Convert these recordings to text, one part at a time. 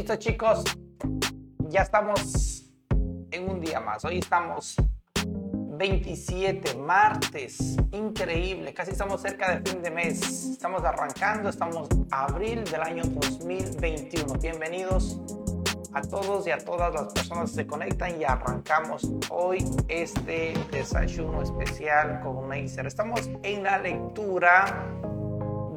Listo chicos, ya estamos en un día más. Hoy estamos 27, martes, increíble, casi estamos cerca de fin de mes. Estamos arrancando, estamos abril del año 2021. Bienvenidos a todos y a todas las personas que se conectan y arrancamos hoy este desayuno especial con Neisser. Estamos en la lectura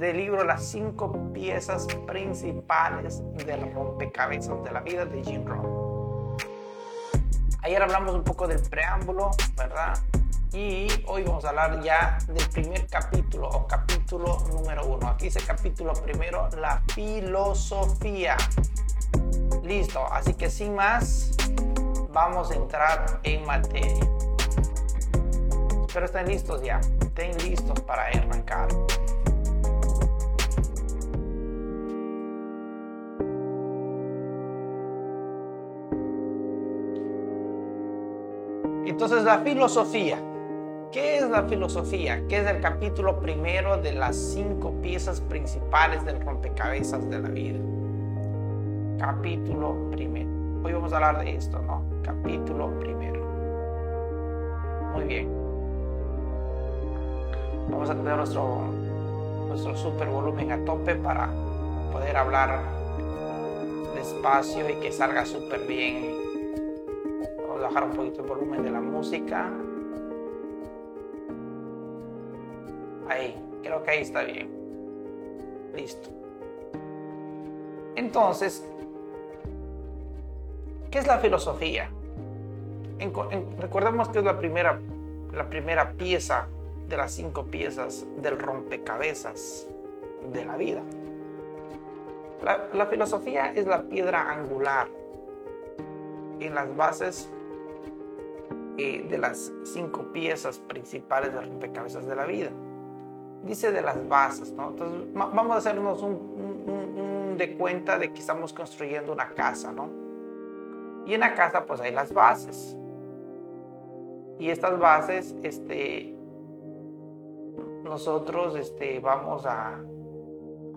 del libro Las cinco piezas principales del rompecabezas de la vida de Jim Rohn. Ayer hablamos un poco del preámbulo, ¿verdad? Y hoy vamos a hablar ya del primer capítulo o capítulo número uno. Aquí dice capítulo primero, la filosofía. Listo, así que sin más, vamos a entrar en materia. Espero estén listos ya, estén listos para arrancar. Entonces la filosofía. ¿Qué es la filosofía? ¿Qué es el capítulo primero de las cinco piezas principales del rompecabezas de la vida? Capítulo primero. Hoy vamos a hablar de esto, ¿no? Capítulo primero. Muy bien. Vamos a tener nuestro, nuestro super volumen a tope para poder hablar despacio y que salga súper bien bajar un poquito el volumen de la música. Ahí, creo que ahí está bien. Listo. Entonces, ¿qué es la filosofía? recordemos que es la primera, la primera pieza de las cinco piezas del rompecabezas de la vida. La, la filosofía es la piedra angular en las bases eh, de las cinco piezas principales de rompecabezas de la vida. Dice de las bases, ¿no? Entonces vamos a hacernos un, de cuenta de que estamos construyendo una casa, ¿no? Y en la casa pues hay las bases. Y estas bases, este, nosotros este, vamos a,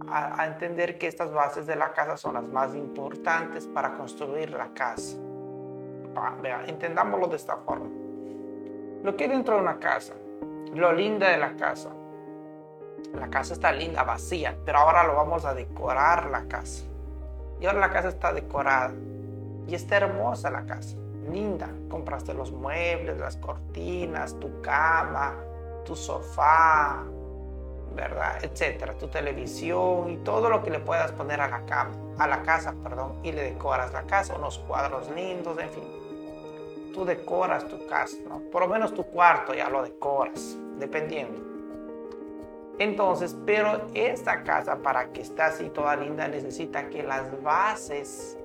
a entender que estas bases de la casa son las más importantes para construir la casa entendámoslo de esta forma. Lo que hay dentro de una casa, lo linda de la casa. La casa está linda, vacía, pero ahora lo vamos a decorar la casa. Y ahora la casa está decorada. Y está hermosa la casa, linda. Compraste los muebles, las cortinas, tu cama, tu sofá, ¿verdad? Etcétera, tu televisión y todo lo que le puedas poner a la cama, a la casa, perdón, y le decoras la casa, unos cuadros lindos, en fin tú decoras tu casa, ¿no? Por lo menos tu cuarto ya lo decoras, dependiendo. Entonces, pero esta casa para que esté así toda linda necesita que las bases,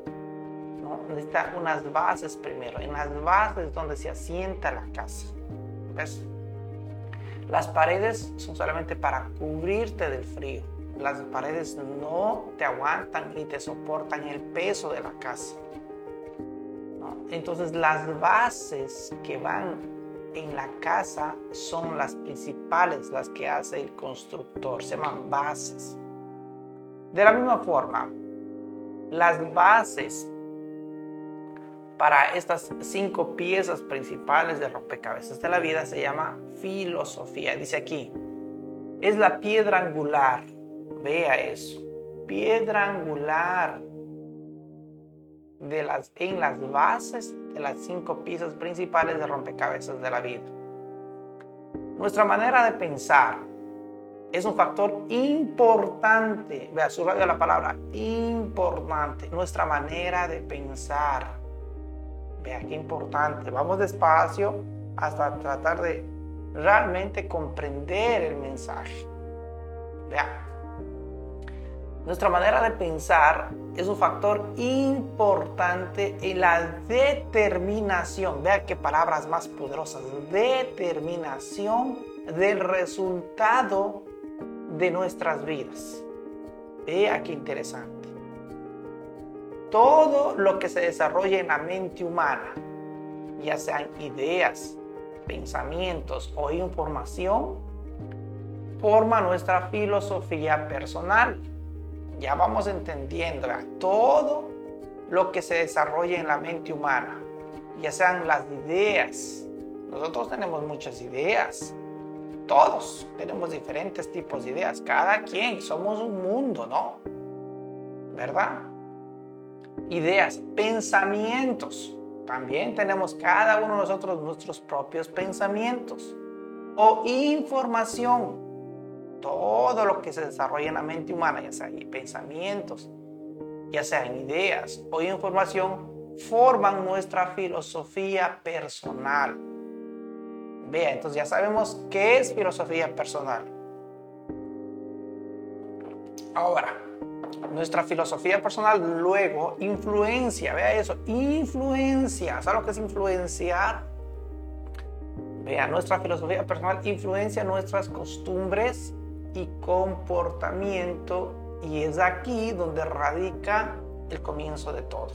¿no? Necesita unas bases primero, en las bases donde se asienta la casa. ¿Ves? Las paredes son solamente para cubrirte del frío. Las paredes no te aguantan ni te soportan el peso de la casa. Entonces las bases que van en la casa son las principales, las que hace el constructor, se llaman bases. De la misma forma, las bases para estas cinco piezas principales de rompecabezas de la vida se llama filosofía. Dice aquí, es la piedra angular. Vea eso. Piedra angular de las, en las bases de las cinco piezas principales de rompecabezas de la vida. Nuestra manera de pensar es un factor importante. Vea, subraya la palabra importante. Nuestra manera de pensar. Vea qué importante. Vamos despacio hasta tratar de realmente comprender el mensaje. Vea, nuestra manera de pensar es un factor importante en la determinación. Vea qué palabras más poderosas. Determinación del resultado de nuestras vidas. Vea qué interesante. Todo lo que se desarrolla en la mente humana, ya sean ideas, pensamientos o información, forma nuestra filosofía personal ya vamos entendiendo, todo lo que se desarrolla en la mente humana, ya sean las ideas. Nosotros tenemos muchas ideas, todos tenemos diferentes tipos de ideas, cada quien, somos un mundo, ¿no? ¿Verdad? Ideas, pensamientos. También tenemos cada uno de nosotros nuestros propios pensamientos. O información. Todo lo que se desarrolla en la mente humana, ya sea pensamientos, ya sean ideas o información, forman nuestra filosofía personal. Vea, entonces ya sabemos qué es filosofía personal. Ahora, nuestra filosofía personal luego influencia, vea eso, influencia, ¿sabe lo que es influenciar? Vea, nuestra filosofía personal influencia nuestras costumbres y comportamiento y es aquí donde radica el comienzo de todo.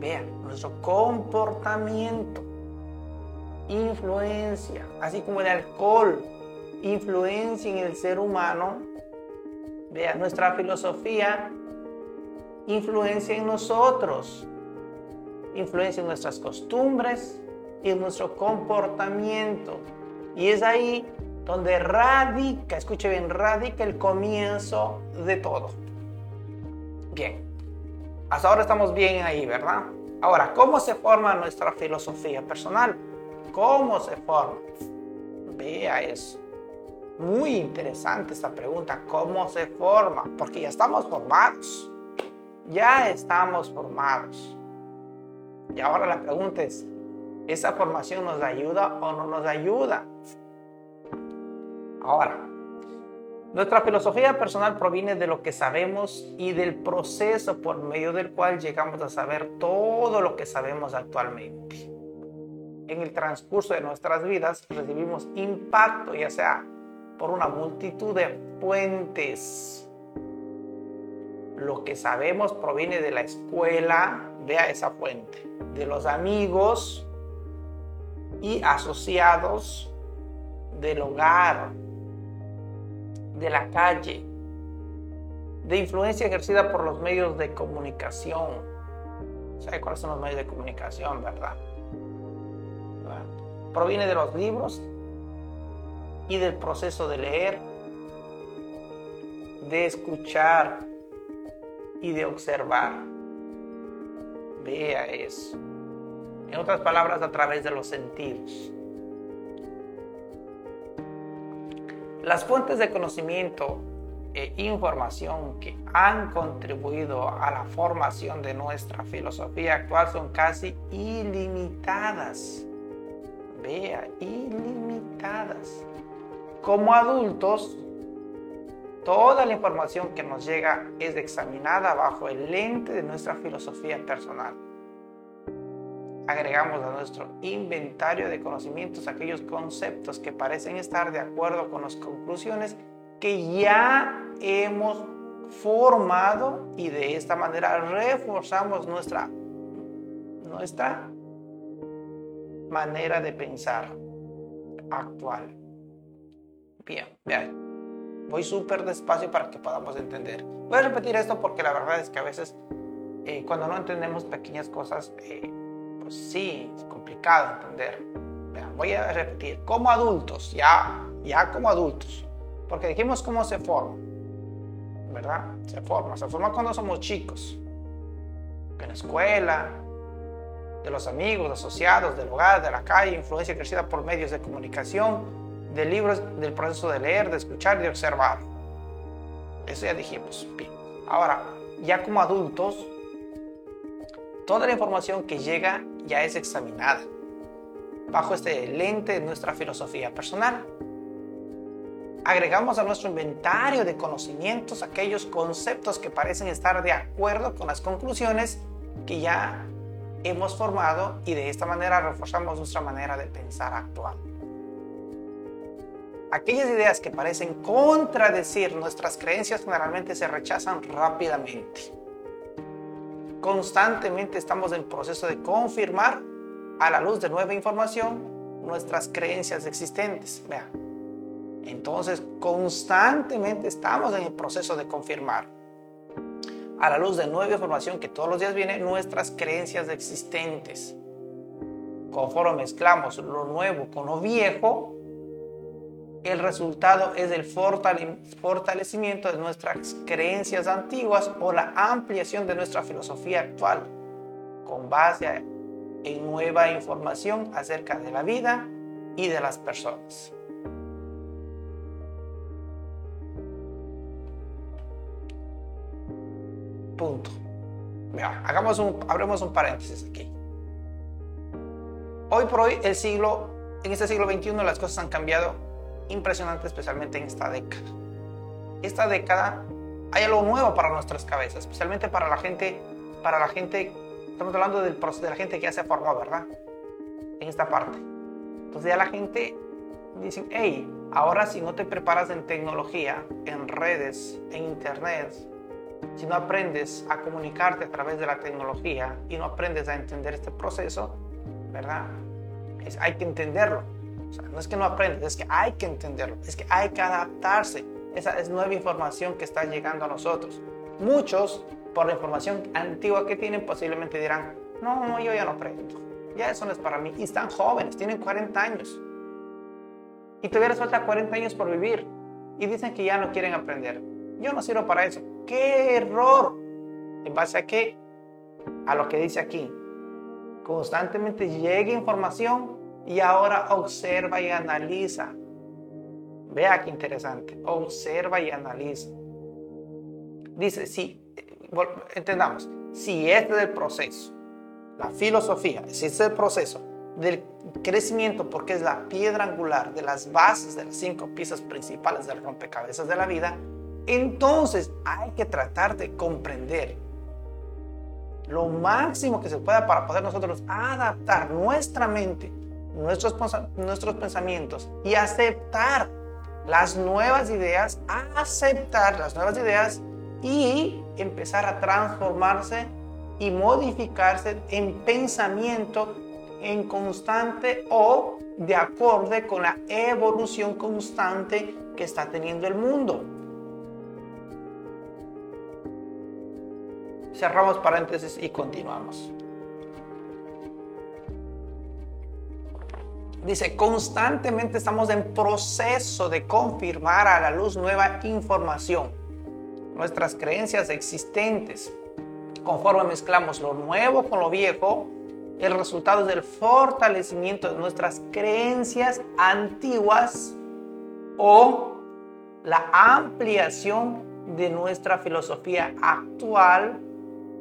Vea, nuestro comportamiento influencia, así como el alcohol influencia en el ser humano. Vea, nuestra filosofía influencia en nosotros, influencia en nuestras costumbres y en nuestro comportamiento. Y es ahí donde radica, escuche bien, radica el comienzo de todo. Bien, hasta ahora estamos bien ahí, ¿verdad? Ahora, ¿cómo se forma nuestra filosofía personal? ¿Cómo se forma? Vea eso. Muy interesante esta pregunta, ¿cómo se forma? Porque ya estamos formados. Ya estamos formados. Y ahora la pregunta es, ¿esa formación nos ayuda o no nos ayuda? Ahora, nuestra filosofía personal proviene de lo que sabemos y del proceso por medio del cual llegamos a saber todo lo que sabemos actualmente. En el transcurso de nuestras vidas recibimos impacto, ya sea por una multitud de fuentes. Lo que sabemos proviene de la escuela, vea esa fuente, de los amigos y asociados del hogar, de la calle, de influencia ejercida por los medios de comunicación. ¿Sabe cuáles son los medios de comunicación, verdad? Proviene de los libros y del proceso de leer, de escuchar y de observar. Vea eso. En otras palabras, a través de los sentidos. Las fuentes de conocimiento e información que han contribuido a la formación de nuestra filosofía actual son casi ilimitadas. Vea, ilimitadas. Como adultos, toda la información que nos llega es examinada bajo el lente de nuestra filosofía personal agregamos a nuestro inventario de conocimientos aquellos conceptos que parecen estar de acuerdo con las conclusiones que ya hemos formado y de esta manera reforzamos nuestra, nuestra manera de pensar actual. Bien, vean, voy súper despacio para que podamos entender. Voy a repetir esto porque la verdad es que a veces eh, cuando no entendemos pequeñas cosas, eh, pues sí, es complicado entender. voy a repetir, como adultos, ya, ya como adultos, porque dijimos cómo se forma, ¿verdad? Se forma, se forma cuando somos chicos, en la escuela, de los amigos, asociados, del hogar, de la calle, influencia crecida por medios de comunicación, de libros, del proceso de leer, de escuchar y de observar. Eso ya dijimos. Ahora, ya como adultos, toda la información que llega ya es examinada bajo este lente de nuestra filosofía personal. Agregamos a nuestro inventario de conocimientos aquellos conceptos que parecen estar de acuerdo con las conclusiones que ya hemos formado y de esta manera reforzamos nuestra manera de pensar actual. Aquellas ideas que parecen contradecir nuestras creencias generalmente se rechazan rápidamente constantemente estamos en proceso de confirmar a la luz de nueva información nuestras creencias existentes. Vea. Entonces, constantemente estamos en el proceso de confirmar. a la luz de nueva información que todos los días viene, nuestras creencias existentes. Conforme mezclamos lo nuevo con lo viejo, el resultado es el fortalecimiento de nuestras creencias antiguas o la ampliación de nuestra filosofía actual, con base en nueva información acerca de la vida y de las personas. Punto. hagamos un, abremos un paréntesis aquí. Hoy por hoy, el siglo, en este siglo XXI, las cosas han cambiado impresionante, especialmente en esta década. Esta década hay algo nuevo para nuestras cabezas, especialmente para la gente, para la gente, estamos hablando del de la gente que ya se formó, ¿verdad? En esta parte. Entonces ya la gente dice, hey, ahora si no te preparas en tecnología, en redes, en internet, si no aprendes a comunicarte a través de la tecnología y no aprendes a entender este proceso, ¿verdad? Es, hay que entenderlo no es que no aprendes, es que hay que entenderlo, es que hay que adaptarse. Esa es nueva información que está llegando a nosotros. Muchos, por la información antigua que tienen, posiblemente dirán, no, yo ya no aprendo. Ya eso no es para mí. Y están jóvenes, tienen 40 años. Y todavía les falta 40 años por vivir. Y dicen que ya no quieren aprender. Yo no sirvo para eso. ¡Qué error! ¿En base a qué? A lo que dice aquí. Constantemente llega información y ahora observa y analiza. Vea qué interesante. Observa y analiza. Dice, si, entendamos, si es el proceso, la filosofía, si es el proceso del crecimiento, porque es la piedra angular de las bases de las cinco piezas principales del rompecabezas de la vida, entonces hay que tratar de comprender lo máximo que se pueda para poder nosotros adaptar nuestra mente nuestros, nuestros pensamientos y aceptar las nuevas ideas, aceptar las nuevas ideas y empezar a transformarse y modificarse en pensamiento en constante o de acorde con la evolución constante que está teniendo el mundo. Cerramos paréntesis y continuamos. Dice, constantemente estamos en proceso de confirmar a la luz nueva información. Nuestras creencias existentes. Conforme mezclamos lo nuevo con lo viejo, el resultado es del fortalecimiento de nuestras creencias antiguas o la ampliación de nuestra filosofía actual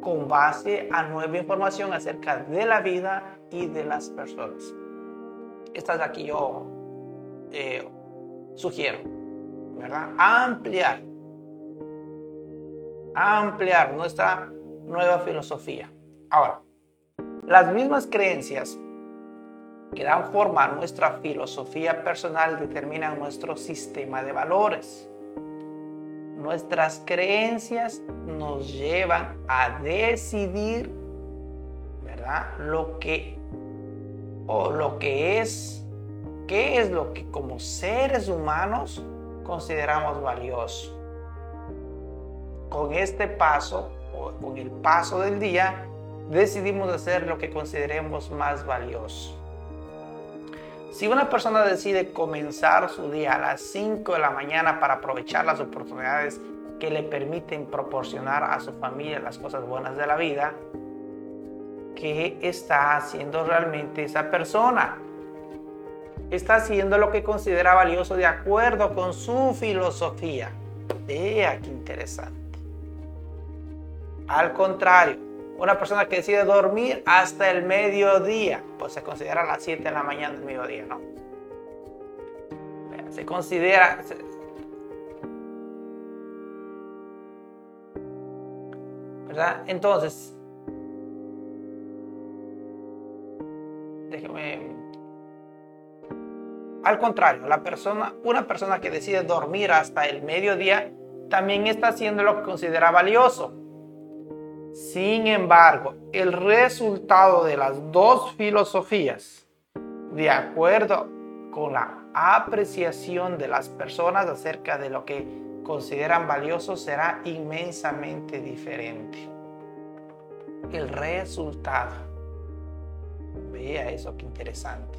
con base a nueva información acerca de la vida y de las personas estas de aquí yo eh, sugiero, ¿verdad? Ampliar, ampliar nuestra nueva filosofía. Ahora, las mismas creencias que dan forma a nuestra filosofía personal determinan nuestro sistema de valores. Nuestras creencias nos llevan a decidir, ¿verdad? Lo que o lo que es, qué es lo que como seres humanos consideramos valioso. Con este paso, o con el paso del día, decidimos hacer lo que consideremos más valioso. Si una persona decide comenzar su día a las 5 de la mañana para aprovechar las oportunidades que le permiten proporcionar a su familia las cosas buenas de la vida, qué está haciendo realmente esa persona. Está haciendo lo que considera valioso de acuerdo con su filosofía. Vea qué interesante. Al contrario, una persona que decide dormir hasta el mediodía, pues se considera a las 7 de la mañana del mediodía, ¿no? Se considera... ¿Verdad? Entonces, déjeme. Al contrario, la persona, una persona que decide dormir hasta el mediodía también está haciendo lo que considera valioso. Sin embargo, el resultado de las dos filosofías, de acuerdo con la apreciación de las personas acerca de lo que consideran valioso será inmensamente diferente. El resultado. Vea eso, qué interesante.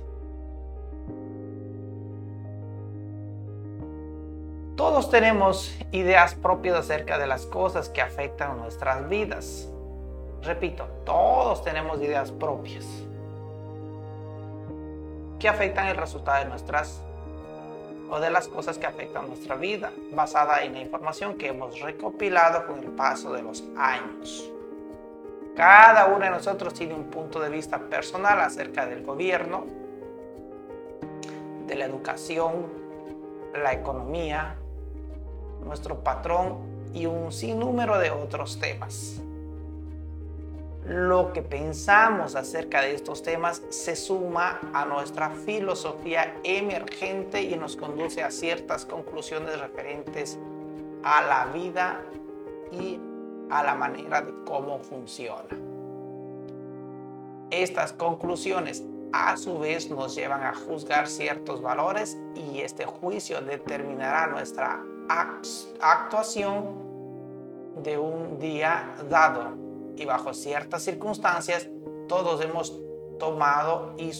Todos tenemos ideas propias acerca de las cosas que afectan nuestras vidas. Repito, todos tenemos ideas propias que afectan el resultado de nuestras o de las cosas que afectan nuestra vida, basada en la información que hemos recopilado con el paso de los años. Cada uno de nosotros tiene un punto de vista personal acerca del gobierno, de la educación, la economía, nuestro patrón y un sinnúmero de otros temas. Lo que pensamos acerca de estos temas se suma a nuestra filosofía emergente y nos conduce a ciertas conclusiones referentes a la vida y a la manera de cómo funciona. Estas conclusiones a su vez nos llevan a juzgar ciertos valores y este juicio determinará nuestra actuación de un día dado y bajo ciertas circunstancias todos hemos tomado y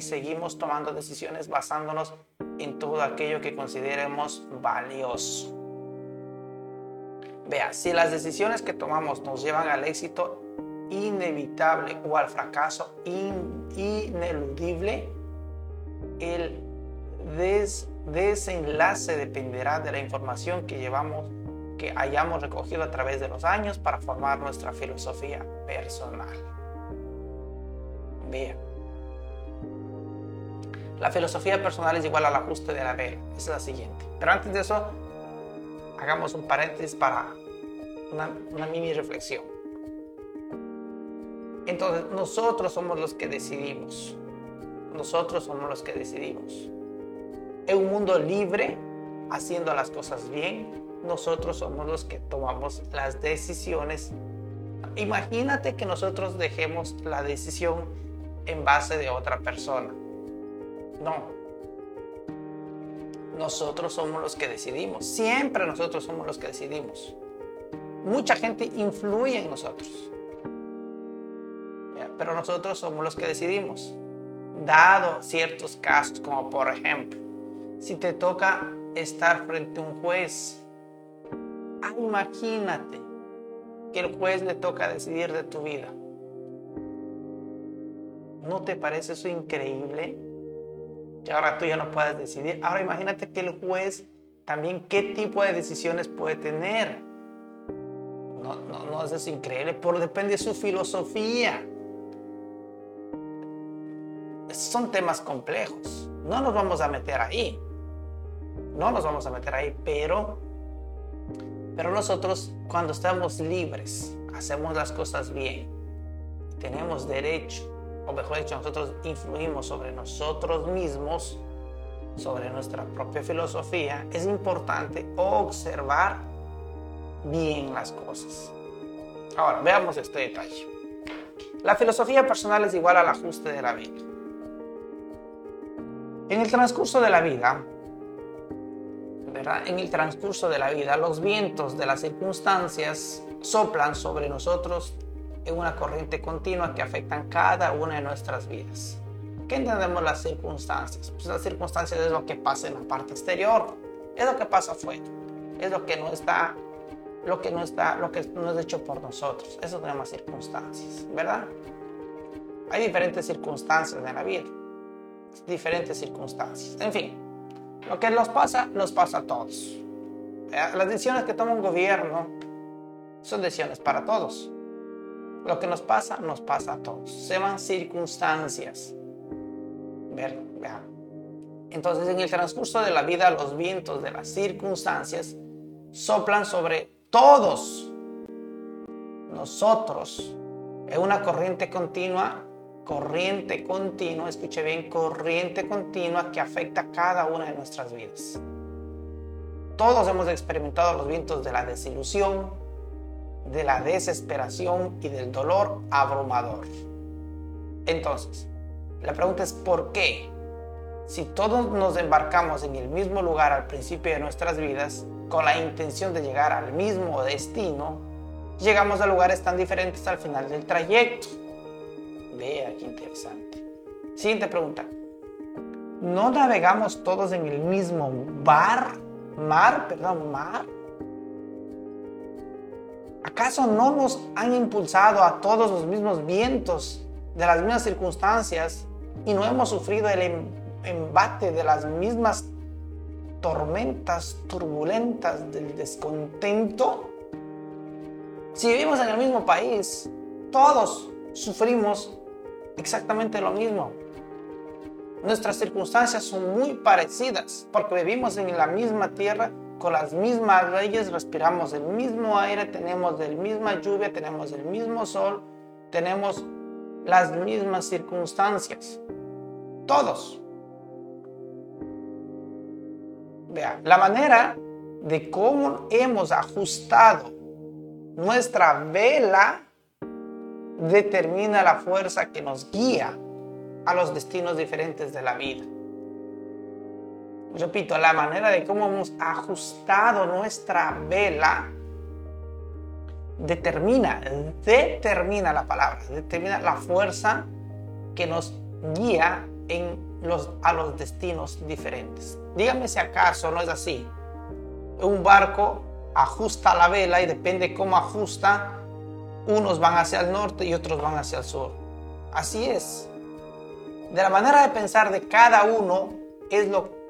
seguimos tomando decisiones basándonos en todo aquello que consideremos valioso. Vea, si las decisiones que tomamos nos llevan al éxito inevitable o al fracaso ineludible, el desenlace dependerá de la información que llevamos que hayamos recogido a través de los años para formar nuestra filosofía personal. Bien. La filosofía personal es igual al ajuste de la vela. es la siguiente. Pero antes de eso, hagamos un paréntesis para una, mini reflexión. Entonces, nosotros somos los que decidimos. Nosotros somos los que decidimos. En un mundo libre, haciendo las cosas bien, nosotros somos los que tomamos las decisiones. Imagínate que nosotros dejemos la decisión en base de otra persona. No. Nosotros somos los que decidimos. Siempre nosotros somos los que decidimos. Mucha gente influye en nosotros. Pero nosotros somos los que decidimos. Dado ciertos casos, como por ejemplo, si te toca estar frente a un juez Ah, imagínate que el juez le toca decidir de tu vida. ¿No te parece eso increíble? Que ahora tú ya no puedes decidir. Ahora imagínate que el juez también qué tipo de decisiones puede tener. No, no, no es eso increíble, por depende de su filosofía. Son temas complejos. No nos vamos a meter ahí. No nos vamos a meter ahí, pero pero nosotros cuando estamos libres, hacemos las cosas bien, tenemos derecho, o mejor dicho, nosotros influimos sobre nosotros mismos, sobre nuestra propia filosofía, es importante observar bien las cosas. Ahora, veamos este detalle. La filosofía personal es igual al ajuste de la vida. En el transcurso de la vida, en el transcurso de la vida, los vientos de las circunstancias soplan sobre nosotros en una corriente continua que afectan cada una de nuestras vidas. ¿Qué entendemos las circunstancias? Pues las circunstancias es lo que pasa en la parte exterior, es lo que pasa afuera, es lo que no está, lo que no está, lo que no es hecho por nosotros. Eso se llama circunstancias, ¿verdad? Hay diferentes circunstancias en la vida, diferentes circunstancias. En fin, lo que nos pasa, nos pasa a todos. Las decisiones que toma un gobierno son decisiones para todos. Lo que nos pasa, nos pasa a todos. Se van circunstancias. Ver, Entonces, en el transcurso de la vida, los vientos de las circunstancias soplan sobre todos nosotros en una corriente continua corriente continua, escuche bien, corriente continua que afecta cada una de nuestras vidas. Todos hemos experimentado los vientos de la desilusión, de la desesperación y del dolor abrumador. Entonces, la pregunta es ¿por qué? Si todos nos embarcamos en el mismo lugar al principio de nuestras vidas, con la intención de llegar al mismo destino, llegamos a lugares tan diferentes al final del trayecto. Vea qué interesante. Siguiente pregunta. ¿No navegamos todos en el mismo bar? Mar, perdón, mar. ¿Acaso no nos han impulsado a todos los mismos vientos de las mismas circunstancias y no hemos sufrido el em-, embate de las mismas tormentas turbulentas del descontento? Si vivimos en el mismo país, todos sufrimos exactamente lo mismo. Nuestras circunstancias son muy parecidas porque vivimos en la misma tierra con las mismas leyes, respiramos el mismo aire, tenemos la misma lluvia, tenemos el mismo sol, tenemos las mismas circunstancias. Todos. Vean, la manera de cómo hemos ajustado nuestra vela determina la fuerza que nos guía a los destinos diferentes de la vida. Repito, la manera de cómo hemos ajustado nuestra vela determina, determina la palabra, determina la fuerza que nos guía en los, a los destinos diferentes. Dígame si acaso no es así. Un barco ajusta la vela y depende cómo ajusta, unos van hacia el norte y otros van hacia el sur. Así es. De la manera de pensar de cada uno es lo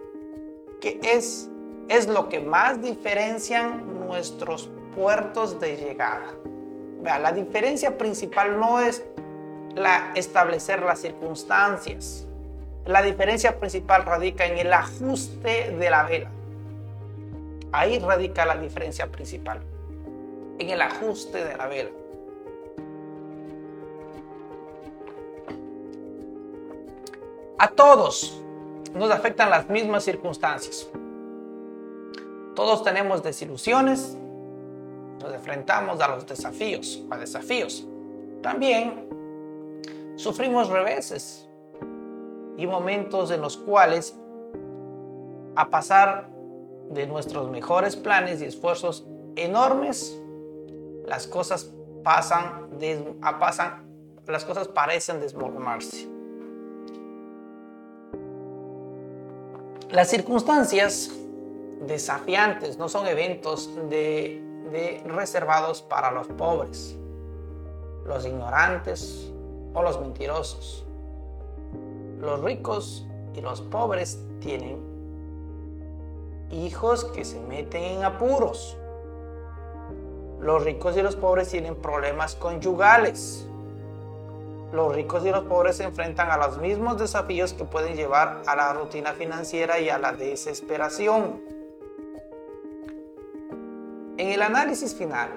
es, es lo que más diferencian nuestros puertos de llegada. Vea, la diferencia principal no es la establecer las circunstancias. La diferencia principal radica en el ajuste de la vela. Ahí radica la diferencia principal, en el ajuste de la vela. A todos nos afectan las mismas circunstancias. Todos tenemos desilusiones, nos enfrentamos a los desafíos, a desafíos. También sufrimos reveses y momentos en los cuales, a pasar de nuestros mejores planes y esfuerzos enormes, las cosas pasan, pasan las cosas parecen desmoromarse. Las circunstancias desafiantes no son eventos de, reservados para los pobres, los ignorantes o los mentirosos. Los ricos y los pobres tienen hijos que se meten en apuros. Los ricos y los pobres tienen problemas conyugales los ricos y los pobres se enfrentan a los mismos desafíos que pueden llevar a la rutina financiera y a la desesperación. En el análisis final,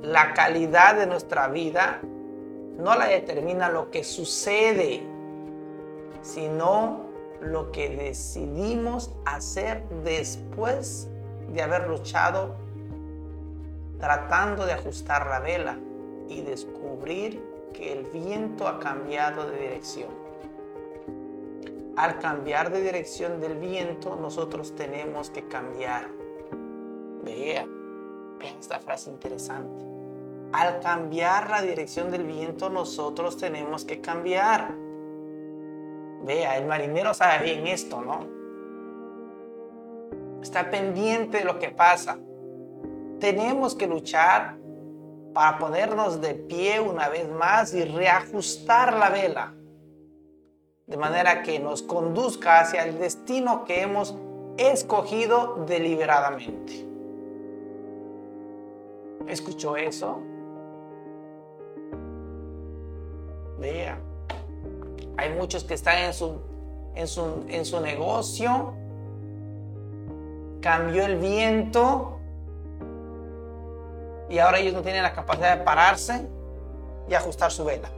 la calidad de nuestra vida no la determina lo que sucede, sino lo que decidimos hacer después de haber luchado tratando de ajustar la vela y descubrir que el viento ha cambiado de dirección. Al cambiar de dirección del viento, nosotros tenemos que cambiar. Vea, vean esta frase interesante. Al cambiar la dirección del viento, nosotros tenemos que cambiar. Vea, el marinero sabe bien esto, ¿no? Está pendiente de lo que pasa. Tenemos que luchar para ponernos de pie una vez más y reajustar la vela, de manera que nos conduzca hacia el destino que hemos escogido deliberadamente. ¿Escuchó eso? Vea, hay muchos que están en su, en su, en su negocio, cambió el viento y ahora ellos no tienen la capacidad de pararse y ajustar su vela.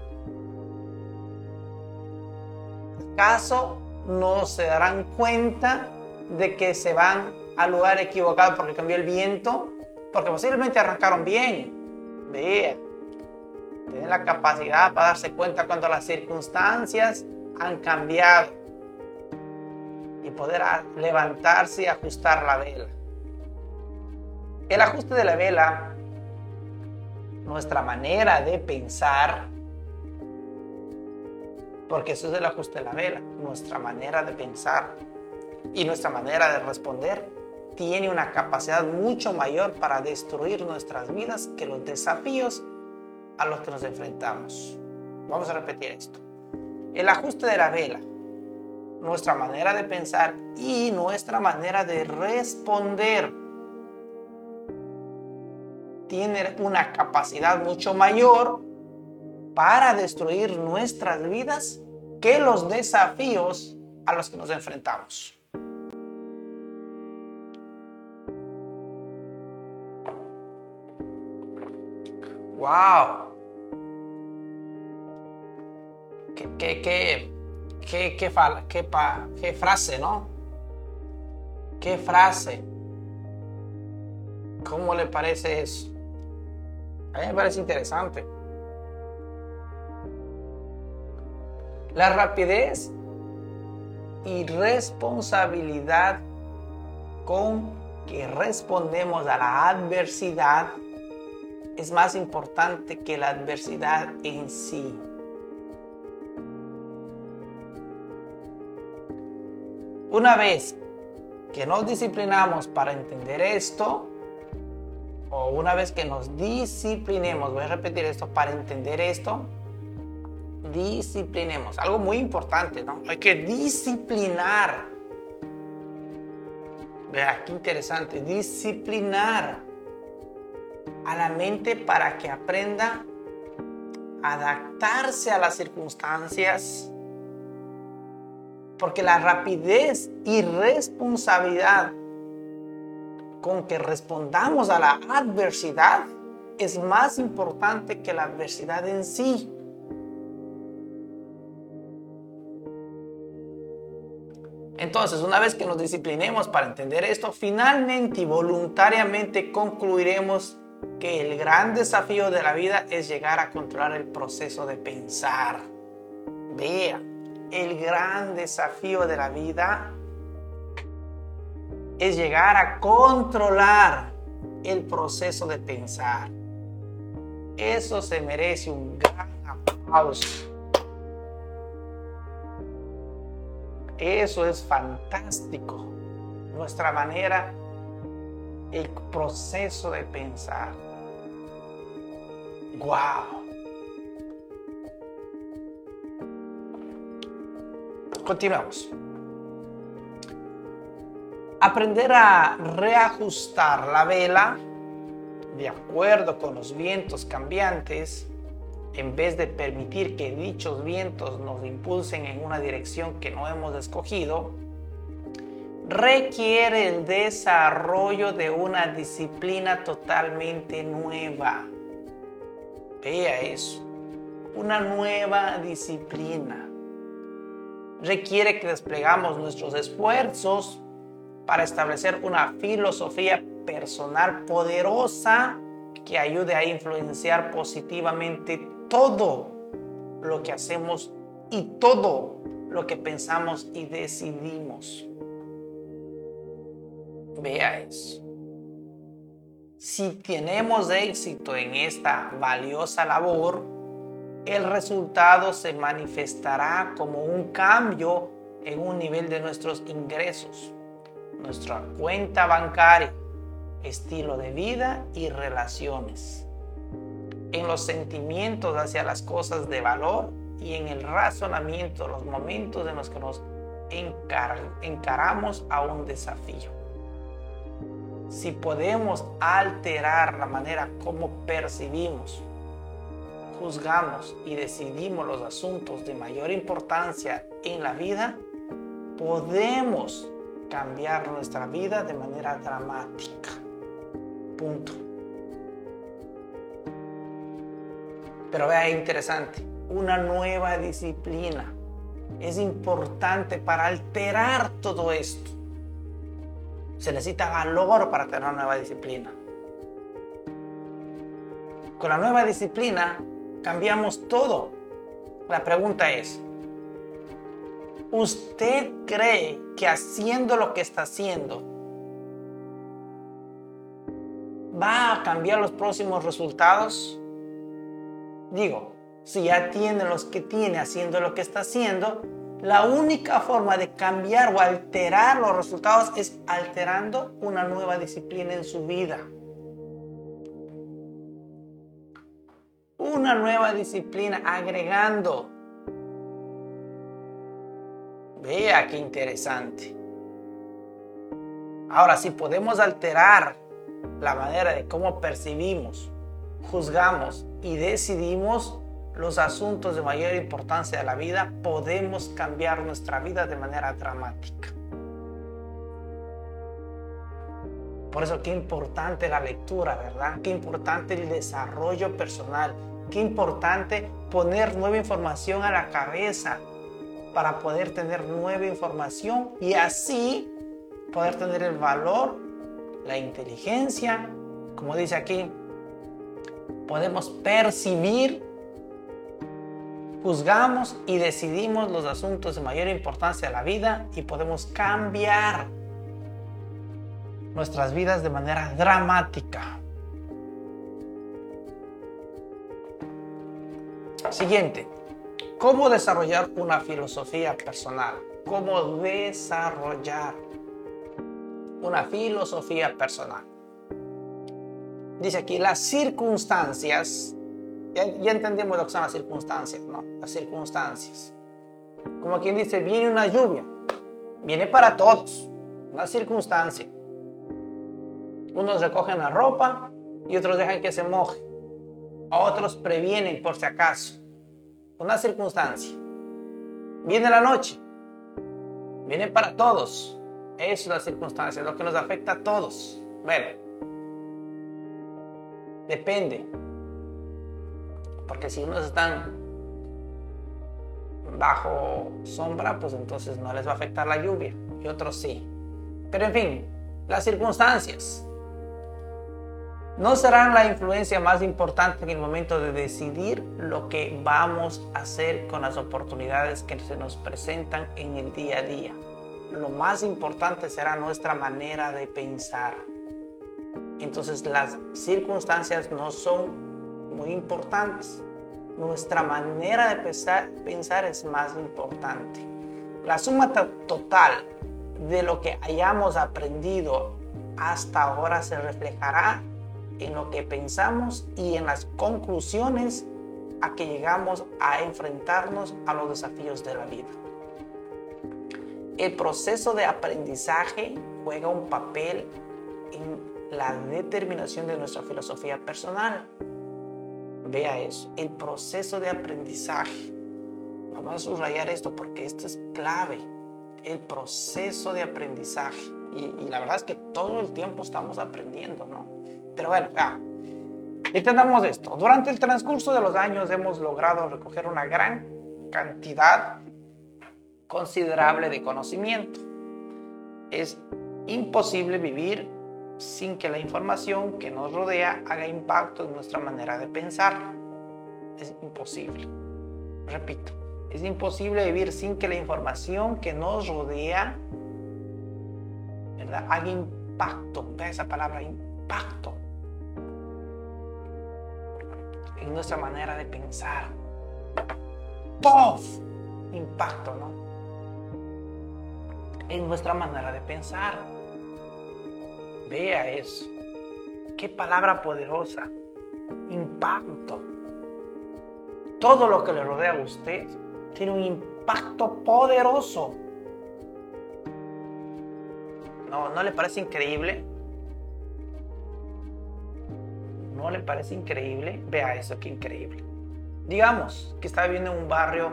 ¿Acaso no se darán cuenta de que se van al lugar equivocado porque cambió el viento? Porque posiblemente arrancaron bien. Vean, tienen la capacidad para darse cuenta cuando las circunstancias han cambiado y poder levantarse y ajustar la vela. El ajuste de la vela, nuestra manera de pensar, porque eso es el ajuste de la vela, nuestra manera de pensar y nuestra manera de responder tiene una capacidad mucho mayor para destruir nuestras vidas que los desafíos a los que nos enfrentamos. Vamos a repetir esto. El ajuste de la vela, nuestra manera de pensar y nuestra manera de responder tiene una capacidad mucho mayor para destruir nuestras vidas que los desafíos a los que nos enfrentamos. ¡Wow! ¿Qué, qué, qué, qué, qué, frase, no? ¿Qué frase? ¿Cómo le parece eso? A mí me parece interesante. La rapidez y responsabilidad con que respondemos a la adversidad es más importante que la adversidad en sí. Una vez que nos disciplinamos para entender esto, o una vez que nos disciplinemos, voy a repetir esto, para entender esto, disciplinemos. Algo muy importante, ¿no? Hay que disciplinar. Vea, qué interesante, disciplinar a la mente para que aprenda a adaptarse a las circunstancias. Porque la rapidez y responsabilidad con que respondamos a la adversidad es más importante que la adversidad en sí. Entonces, una vez que nos disciplinemos para entender esto, finalmente y voluntariamente concluiremos que el gran desafío de la vida es llegar a controlar el proceso de pensar. Vea, el gran desafío de la vida es llegar a controlar el proceso de pensar. Eso se merece un gran aplauso. Eso es fantástico. Nuestra manera, el proceso de pensar. ¡Wow! Continuamos. Aprender a reajustar la vela de acuerdo con los vientos cambiantes, en vez de permitir que dichos vientos nos impulsen en una dirección que no hemos escogido, requiere el desarrollo de una disciplina totalmente nueva. Vea eso, una nueva disciplina. Requiere que desplegamos nuestros esfuerzos para establecer una filosofía personal poderosa que ayude a influenciar positivamente todo lo que hacemos y todo lo que pensamos y decidimos. Vea eso. Si tenemos éxito en esta valiosa labor, el resultado se manifestará como un cambio en un nivel de nuestros ingresos nuestra cuenta bancaria, estilo de vida y relaciones, en los sentimientos hacia las cosas de valor y en el razonamiento, los momentos en los que nos encaramos a un desafío. Si podemos alterar la manera como percibimos, juzgamos y decidimos los asuntos de mayor importancia en la vida, podemos cambiar nuestra vida de manera dramática. Punto. Pero vea, interesante, una nueva disciplina es importante para alterar todo esto. Se necesita valor para tener una nueva disciplina. Con la nueva disciplina cambiamos todo. La pregunta es, ¿Usted cree que haciendo lo que está haciendo cambiar los próximos resultados? Digo, si ya tiene los que tiene haciendo lo que está haciendo, la única forma de cambiar o alterar los resultados es alterando una nueva disciplina en su vida. Una nueva disciplina, agregando. Vea qué interesante. Ahora, si podemos alterar la manera de cómo percibimos, juzgamos y decidimos, los asuntos de mayor importancia de la vida, podemos cambiar nuestra vida de manera dramática. Por eso qué importante la lectura, ¿verdad? Qué importante el desarrollo personal. Qué importante poner nueva información a la cabeza para poder tener nueva información y así poder tener el valor, la inteligencia, como dice aquí, podemos percibir juzgamos y decidimos los asuntos de mayor importancia a la vida y podemos cambiar nuestras vidas de manera dramática. Siguiente, ¿cómo desarrollar una filosofía personal? ¿Cómo desarrollar una filosofía personal? Dice aquí, las circunstancias ya, entendemos lo que son las circunstancias, ¿no? Las circunstancias. Como quien dice, viene una lluvia. Viene para todos. Una circunstancia. Unos recogen la ropa y otros dejan que se moje. otros previenen por si acaso. Una circunstancia. Viene la noche. Viene para todos. es la circunstancia, lo que nos afecta a todos. Bueno, depende. Porque si unos están bajo sombra, pues entonces no les va a afectar la lluvia y otros sí. Pero en fin, las circunstancias no serán la influencia más importante en el momento de decidir lo que vamos a hacer con las oportunidades que se nos presentan en el día a día. Lo más importante será nuestra manera de pensar. Entonces las circunstancias no son muy importantes. Nuestra manera de pensar, pensar es más importante. La suma total de lo que hayamos aprendido hasta ahora se reflejará en lo que pensamos y en las conclusiones a que llegamos a enfrentarnos a los desafíos de la vida. El proceso de aprendizaje juega un papel en la determinación de nuestra filosofía personal. Vea eso, el proceso de aprendizaje. Vamos a subrayar esto porque esto es clave. El proceso de aprendizaje. Y, la verdad es que todo el tiempo estamos aprendiendo, ¿no? Pero bueno, ya. Entendamos esto. Durante el transcurso de los años hemos logrado recoger una gran cantidad considerable de conocimiento. Es imposible vivir sin que la información que nos rodea haga impacto en nuestra manera de pensar. Es imposible. Repito, es imposible vivir sin que la información que nos rodea ¿verdad? haga impacto. Vea esa palabra, impacto. En nuestra manera de pensar. ¡Puff! Impacto, ¿no? En nuestra manera de pensar. Vea eso. Qué palabra poderosa. Impacto. Todo lo que le rodea a usted tiene un impacto poderoso. ¿No, ¿No le parece increíble? ¿No le parece increíble? Vea eso, qué increíble. Digamos que está viviendo en un barrio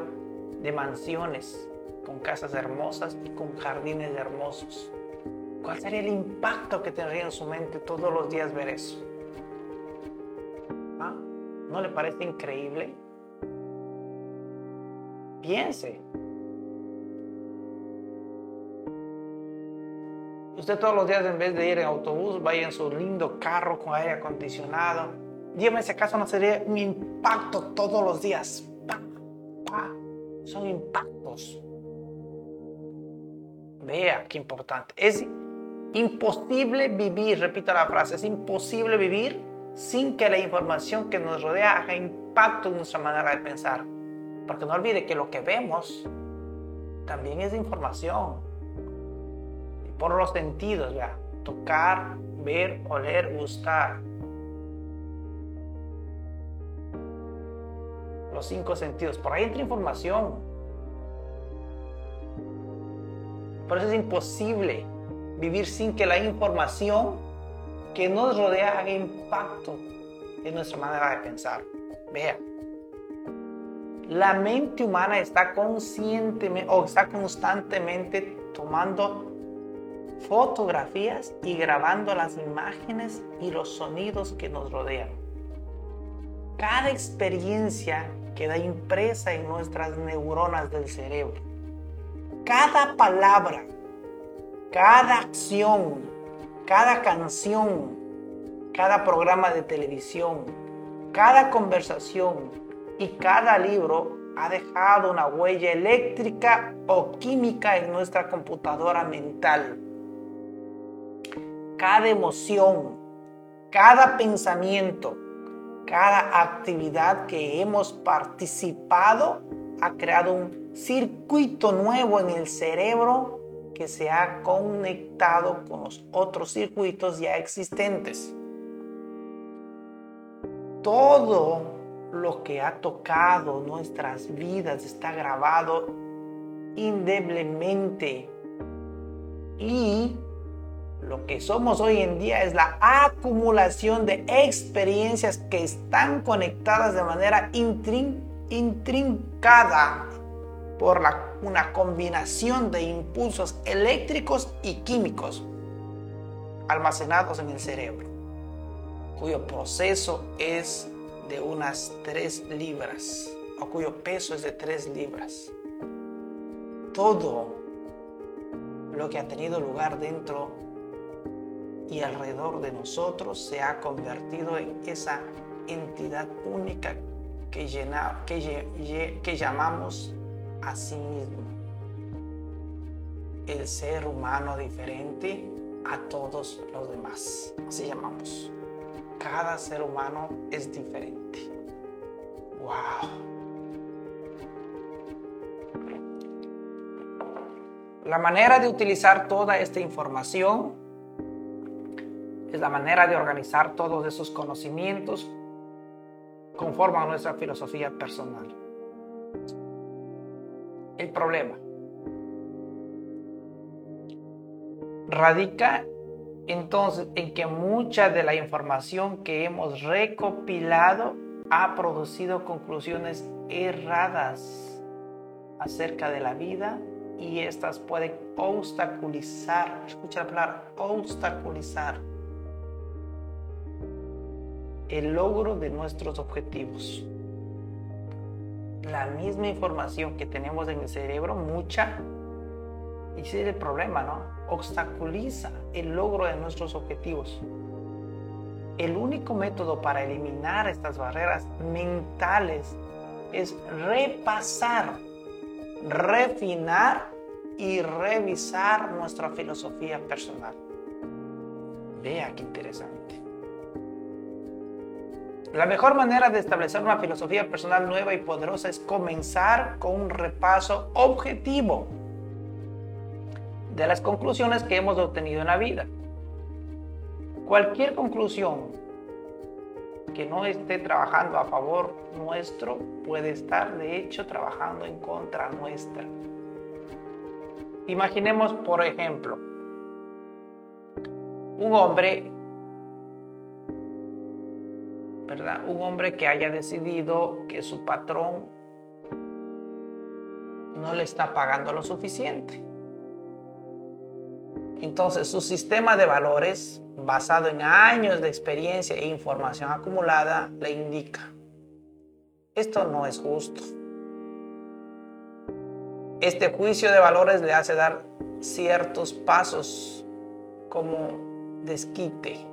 de mansiones, con casas hermosas y con jardines hermosos. ¿Cuál sería el impacto que tendría en su mente todos los días ver eso? ¿Ah? ¿No le parece increíble? Piense. Usted todos los días en vez de ir en autobús, vaya en su lindo carro con aire acondicionado. Dígame si acaso no sería un impacto todos los días. Son impactos. Vea qué importante. Es imposible vivir, repita la frase, es imposible vivir sin que la información que nos rodea haga impacto en nuestra manera de pensar. Porque no olvide que lo que vemos también es información. Por los sentidos, ya. Tocar, ver, oler, gustar. Los cinco sentidos. Por ahí entra información. Por eso es imposible vivir sin que la información que nos rodea haga impacto en nuestra manera de pensar. Vea, la mente humana está conscientemente o está constantemente tomando fotografías y grabando las imágenes y los sonidos que nos rodean. Cada experiencia queda impresa en nuestras neuronas del cerebro. Cada palabra, cada acción, cada canción, cada programa de televisión, cada conversación, y cada libro ha dejado una huella eléctrica o química en nuestra computadora mental. Cada emoción, cada pensamiento, cada actividad que hemos participado ha creado un circuito nuevo en el cerebro que se ha conectado con los otros circuitos ya existentes. Todo lo que ha tocado nuestras vidas está grabado indeblemente. Y lo que somos hoy en día es la acumulación de experiencias que están conectadas de manera intrincada por una combinación de impulsos eléctricos y químicos almacenados en el cerebro, cuyo proceso es de unas 3 libras, o cuyo peso es de 3 libras. Todo lo que ha tenido lugar dentro y alrededor de nosotros se ha convertido en esa entidad única que, llena, que, que llamamos a sí mismo. El ser humano diferente a todos los demás. Así llamamos cada ser humano es diferente. ¡Wow! La manera de utilizar toda esta información es la manera de organizar todos esos conocimientos conforme a nuestra filosofía personal. El problema radica entonces en que mucha de la información que hemos recopilado ha producido conclusiones erradas acerca de la vida y estas pueden obstaculizar, escucha la palabra, obstaculizar el logro de nuestros objetivos. La misma información que tenemos en el cerebro, mucha, y ese es el problema, ¿no? Obstaculiza el logro de nuestros objetivos. El único método para eliminar estas barreras mentales es repasar, refinar y revisar nuestra filosofía personal. Vea qué interesante. La mejor manera de establecer una filosofía personal nueva y poderosa es comenzar con un repaso objetivo de las conclusiones que hemos obtenido en la vida. Cualquier conclusión que no esté trabajando a favor nuestro puede estar de hecho trabajando en contra nuestra. Imaginemos, por ejemplo, un hombre, Un hombre que haya decidido que su patrón no le está pagando lo suficiente. Entonces, su sistema de valores, basado en años de experiencia e información acumulada, le indica, esto no es justo. Este juicio de valores le hace dar ciertos pasos como desquite.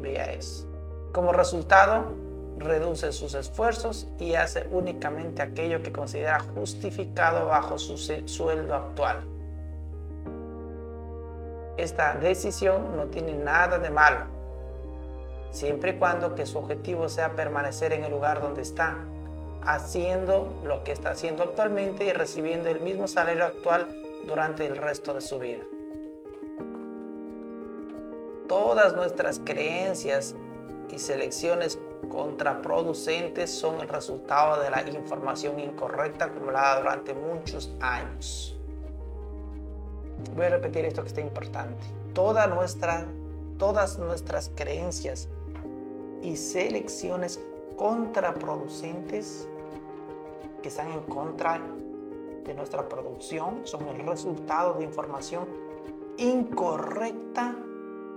Vea eso. Como resultado, reduce sus esfuerzos y hace únicamente aquello que considera justificado bajo su sueldo actual esta decisión no tiene nada de malo. siempre y cuando que su objetivo sea permanecer en el lugar donde está, haciendo lo que está haciendo actualmente y recibiendo el mismo salario actual durante el resto de su vida. Todas nuestras creencias y selecciones contraproducentes son el resultado de la información incorrecta acumulada durante muchos años. Voy a repetir esto que está importante. Toda nuestra, todas nuestras creencias y selecciones contraproducentes que están en contra de nuestra producción son el resultado de información incorrecta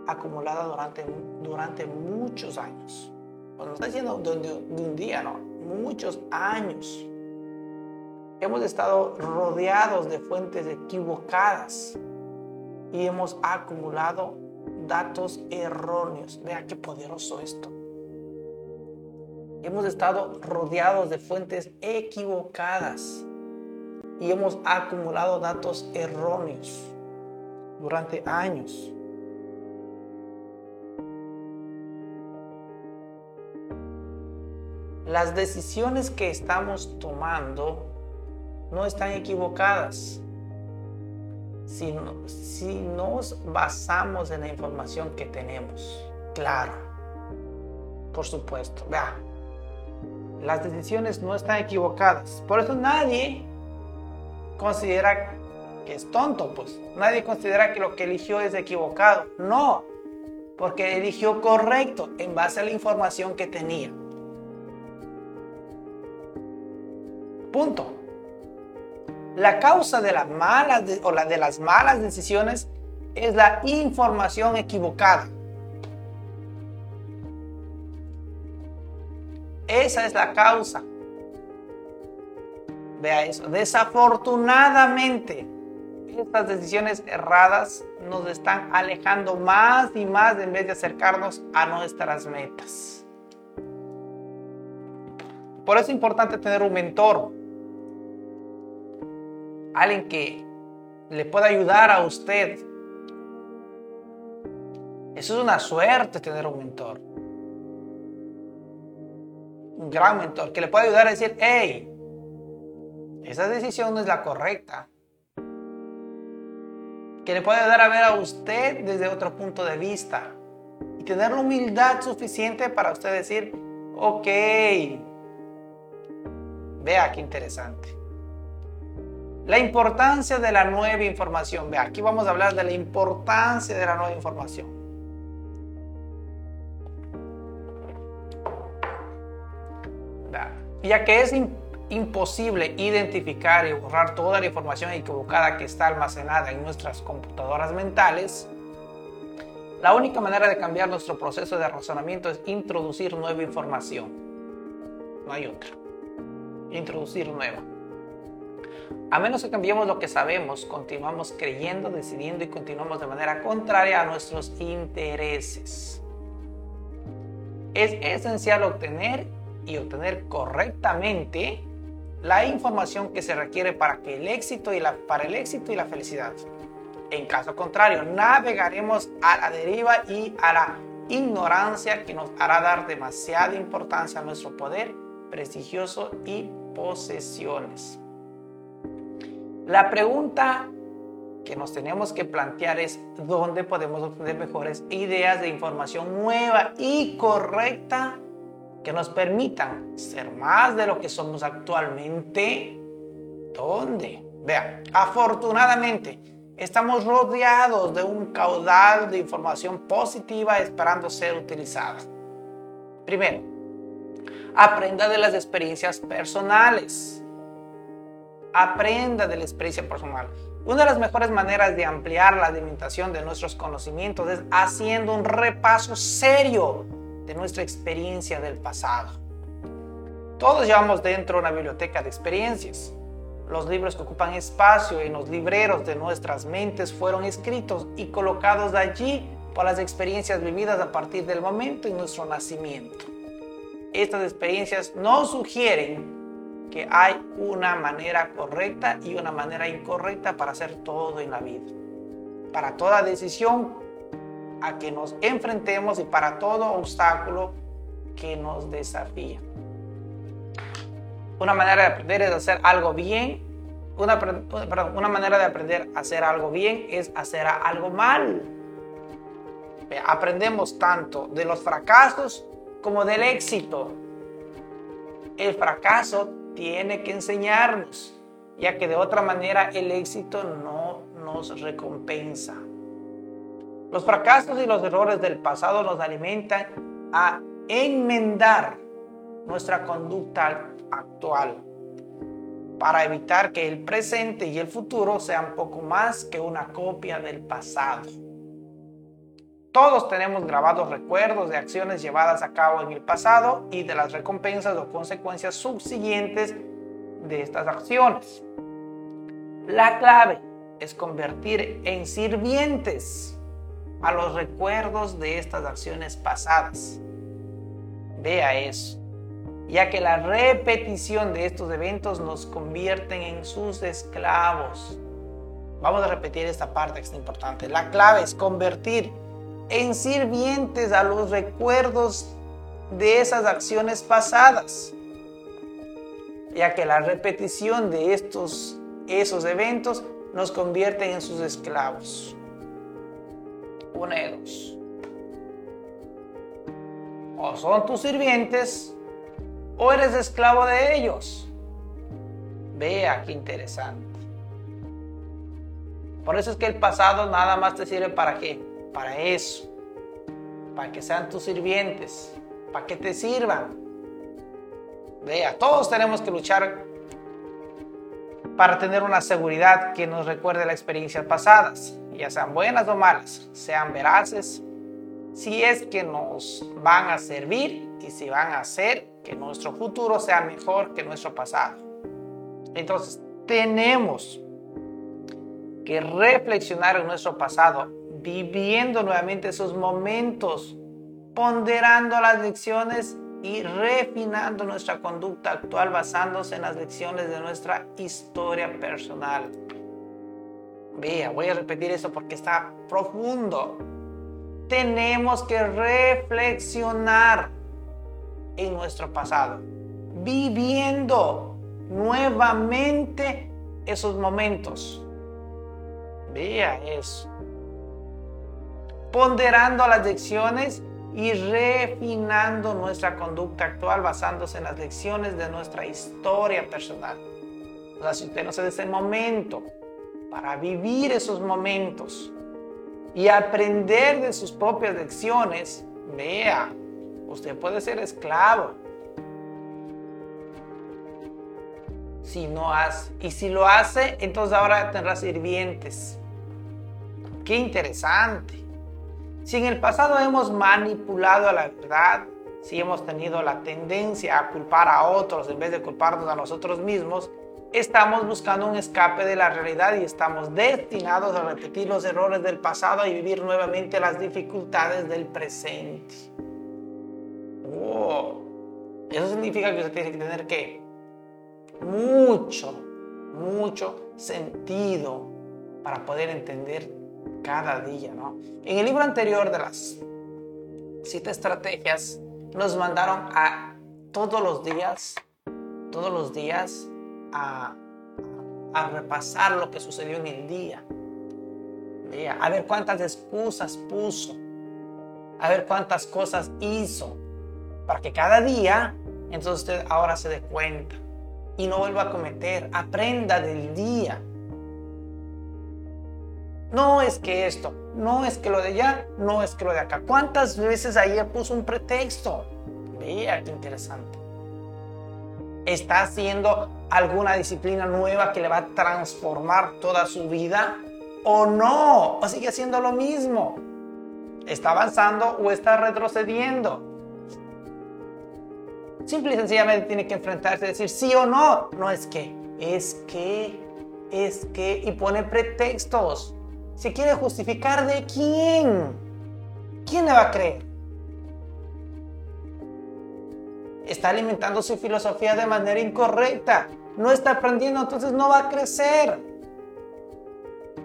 acumulada durante, durante muchos años. Cuando está diciendo de, de un día, no, muchos años. Hemos estado rodeados de fuentes equivocadas y hemos acumulado datos erróneos. Vea qué poderoso esto. Hemos estado rodeados de fuentes equivocadas y hemos acumulado datos erróneos durante años. Las decisiones que estamos tomando no están equivocadas. Si, si nos basamos en la información que tenemos, claro, por supuesto, vea, las decisiones no están equivocadas. Por eso nadie considera que es tonto, pues. Nadie considera que lo que eligió es equivocado. No, porque eligió correcto en base a la información que tenía. Punto. La causa de las malas o la de las malas decisiones es la información equivocada. Esa es la causa. Vea eso. Desafortunadamente, estas decisiones erradas nos están alejando más y más en vez de acercarnos a nuestras metas. Por eso es importante tener un mentor. Alguien que le pueda ayudar a usted. Eso es una suerte tener un mentor un gran mentor que le puede ayudar a decir, hey, esa decisión no es la correcta. Que le puede ayudar a ver a usted desde otro punto de vista. Y tener la humildad suficiente para usted decir, ok, vea qué interesante. La importancia de la nueva información. Vea, aquí vamos a hablar de la importancia de la nueva información. ya que es imposible identificar y borrar toda la información equivocada que está almacenada en nuestras computadoras mentales, la única manera de cambiar nuestro proceso de razonamiento es introducir nueva información. No hay otra. Introducir nueva. A menos que cambiemos lo que sabemos, continuamos creyendo, decidiendo y continuamos de manera contraria a nuestros intereses. Es esencial obtener y obtener correctamente la información que se requiere para, que el éxito y la, para el éxito y la felicidad. En caso contrario, navegaremos a la deriva y a la ignorancia que nos hará dar demasiada importancia a nuestro poder prestigioso y posesiones. La pregunta que nos tenemos que plantear es dónde podemos obtener mejores ideas de información nueva y correcta que nos permitan ser más de lo que somos actualmente. ¿Dónde? Vea, afortunadamente estamos rodeados de un caudal de información positiva esperando ser utilizada. Primero, aprenda de las experiencias personales. Aprenda de la experiencia personal. Una de las mejores maneras de ampliar la alimentación de nuestros conocimientos es haciendo un repaso serio de nuestra experiencia del pasado. Todos llevamos dentro una biblioteca de experiencias. Los libros que ocupan espacio en los libreros de nuestras mentes fueron escritos y colocados allí por las experiencias vividas a partir del momento de nuestro nacimiento. Estas experiencias nos sugieren hay una manera correcta y una manera incorrecta para hacer todo en la vida. Para toda decisión a que nos enfrentemos y para todo obstáculo que nos desafía. Una manera de aprender es hacer algo bien. Una, una manera de aprender a hacer algo bien es hacer algo mal. Aprendemos tanto de los fracasos como del éxito. El fracaso tiene que enseñarnos, ya que de otra manera el éxito no nos recompensa. Los fracasos y los errores del pasado nos alimentan a enmendar nuestra conducta actual para evitar que el presente y el futuro sean poco más que una copia del pasado. Todos tenemos grabados recuerdos de acciones llevadas a cabo en el pasado y de las recompensas o consecuencias subsiguientes de estas acciones. La clave es convertir en sirvientes a los recuerdos de estas acciones pasadas. Vea eso, ya que la repetición de estos eventos nos convierten en sus esclavos. Vamos a repetir esta parte que es importante. La clave es convertir en sirvientes a los recuerdos de esas acciones pasadas, ya que la repetición de estos esos eventos nos convierten en sus esclavos. Una de dos. O son tus sirvientes o eres esclavo de ellos. Vea qué interesante. Por eso es que el pasado nada más te sirve para qué? Para eso. Para que sean tus sirvientes. Para que te sirvan. Vea, todos tenemos que luchar para tener una seguridad que nos recuerde las experiencias pasadas, ya sean buenas o malas, sean veraces, si es que nos van a servir y si van a hacer que nuestro futuro sea mejor que nuestro pasado. Entonces, tenemos que reflexionar en nuestro pasado, viviendo nuevamente esos momentos, ponderando las lecciones y refinando nuestra conducta actual basándose en las lecciones de nuestra historia personal. Vea, voy a repetir eso porque está profundo. Tenemos que reflexionar en nuestro pasado, viviendo nuevamente esos momentos. Vea eso. Ponderando las lecciones y refinando nuestra conducta actual basándose en las lecciones de nuestra historia personal. O sea, si usted no se da ese momento para vivir esos momentos y aprender de sus propias lecciones, vea, usted puede ser esclavo. Si no hace, y si lo hace, entonces ahora tendrá sirvientes. Qué interesante. Si en el pasado hemos manipulado la verdad, si hemos tenido la tendencia a culpar a otros en vez de culparnos a nosotros mismos, estamos buscando un escape de la realidad y estamos destinados a repetir los errores del pasado y vivir nuevamente las dificultades del presente. Eso significa que usted tiene que tener que mucho, mucho sentido para poder entender cada día, ¿no? En el libro anterior de las siete estrategias, nos mandaron a todos los días, todos los días, a, repasar lo que sucedió en el día. A ver cuántas excusas puso, a ver cuántas cosas hizo, para que cada día, entonces usted ahora se dé cuenta y no vuelva a cometer, aprenda del día. No es que esto, no es que lo de allá, no es que lo de acá. ¿Cuántas veces ayer puso un pretexto? Vea qué interesante. ¿Está haciendo alguna disciplina nueva que le va a transformar toda su vida? ¿O no? ¿O sigue haciendo lo mismo? ¿Está avanzando o está retrocediendo? Simple y sencillamente tiene que enfrentarse y decir sí o no. No es que, es que, es que, y pone pretextos se quiere justificar de quién. ¿Quién le va a creer? Está alimentando su filosofía de manera incorrecta. No está aprendiendo, entonces no va a crecer.